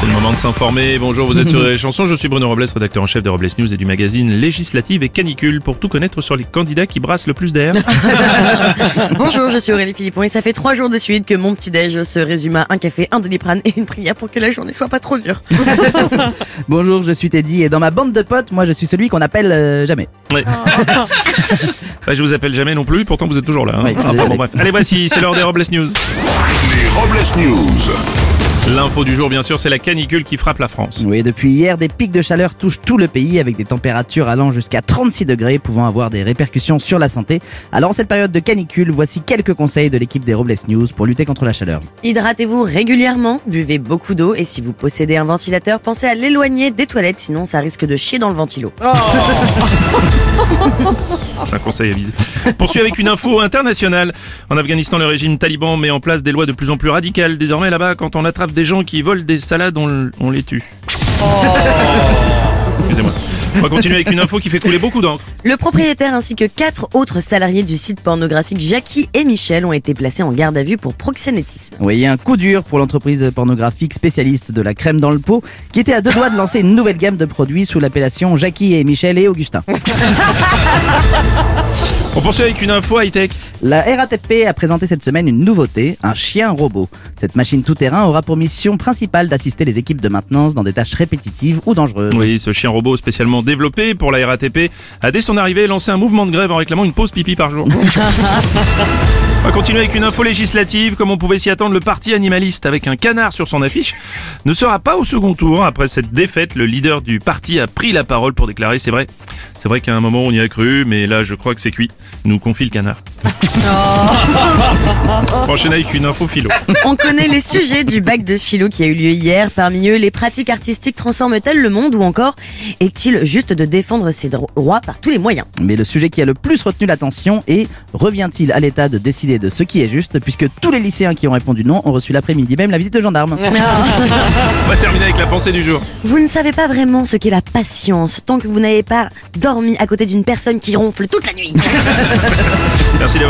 C'est le moment de s'informer. Bonjour, vous êtes sur les chansons. Je suis Bruno Robles, rédacteur en chef de Robles News et du magazine Législative et Canicule pour tout connaître sur les candidats qui brassent le plus d'air. Bonjour, je suis Aurélie Philippon et ça fait trois jours de suite que mon petit-déj se résume à un café, un doliprane et une prière pour que la journée soit pas trop dure. Bonjour, je suis Teddy et dans ma bande de potes, moi je suis celui qu'on appelle euh, jamais. Ouais. Bah, je vous appelle jamais non plus, pourtant vous êtes toujours là. hein. Désolé. bref. Allez, voici, c'est l'heure des Robles News. Les Robles News. L'info du jour, bien sûr, c'est la canicule qui frappe la France. Oui, depuis hier, des pics de chaleur touchent tout le pays avec des températures allant jusqu'à 36 degrés, pouvant avoir des répercussions sur la santé. Alors en cette période de canicule, voici quelques conseils de l'équipe des Robles News pour lutter contre la chaleur. Hydratez-vous régulièrement, buvez beaucoup d'eau et si vous possédez un ventilateur, pensez à l'éloigner des toilettes, sinon ça risque de chier dans le ventilo. Un conseil avisé. Poursuit avec une info internationale. En Afghanistan, le régime taliban met en place des lois de plus en plus radicales. Désormais, là-bas, quand on attrape des gens qui volent des salades, on, on les tue. Excusez-moi. On va continuer avec une info qui fait couler beaucoup d'encre. Le propriétaire ainsi que quatre autres salariés du site pornographique Jackie et Michel ont été placés en garde à vue pour proxénétisme. Vous voyez un coup dur pour l'entreprise pornographique spécialiste de la crème dans le pot, qui était à deux doigts de lancer une nouvelle gamme de produits sous l'appellation Jackie et Michel et Augustin. On poursuit avec une info high-tech. La RATP a présenté cette semaine une nouveauté, un chien robot. Cette machine tout-terrain aura pour mission principale d'assister les équipes de maintenance dans des tâches répétitives ou dangereuses. Oui, ce chien robot spécialement développé pour la RATP a dès son arrivée lancé un mouvement de grève en réclamant une pause pipi par jour. On va continuer avec une info législative. Comme on pouvait s'y attendre, le parti animaliste avec un canard sur son affiche ne sera pas au second tour. Après cette défaite, le leader du parti a pris la parole pour déclarer c'est vrai. C'est vrai qu'à un moment on y a cru, mais là je crois que c'est cuit. Nous confie le canard. On va enchaîner avec une info philo. On connaît les sujets du bac de philo qui a eu lieu hier. Parmi eux, les pratiques artistiques transforment-elles le monde ou encore est-il juste de défendre ses droits par tous les moyens? Mais le sujet qui a le plus retenu l'attention est revient-il à l'État de décider de ce qui est juste? Puisque tous les lycéens qui ont répondu non ont reçu l'après-midi même la visite de gendarmes. On va terminer avec la pensée du jour. Vous ne savez pas vraiment ce qu'est la patience tant que vous n'avez pas dormi à côté d'une personne qui ronfle toute la nuit. Merci d'avoir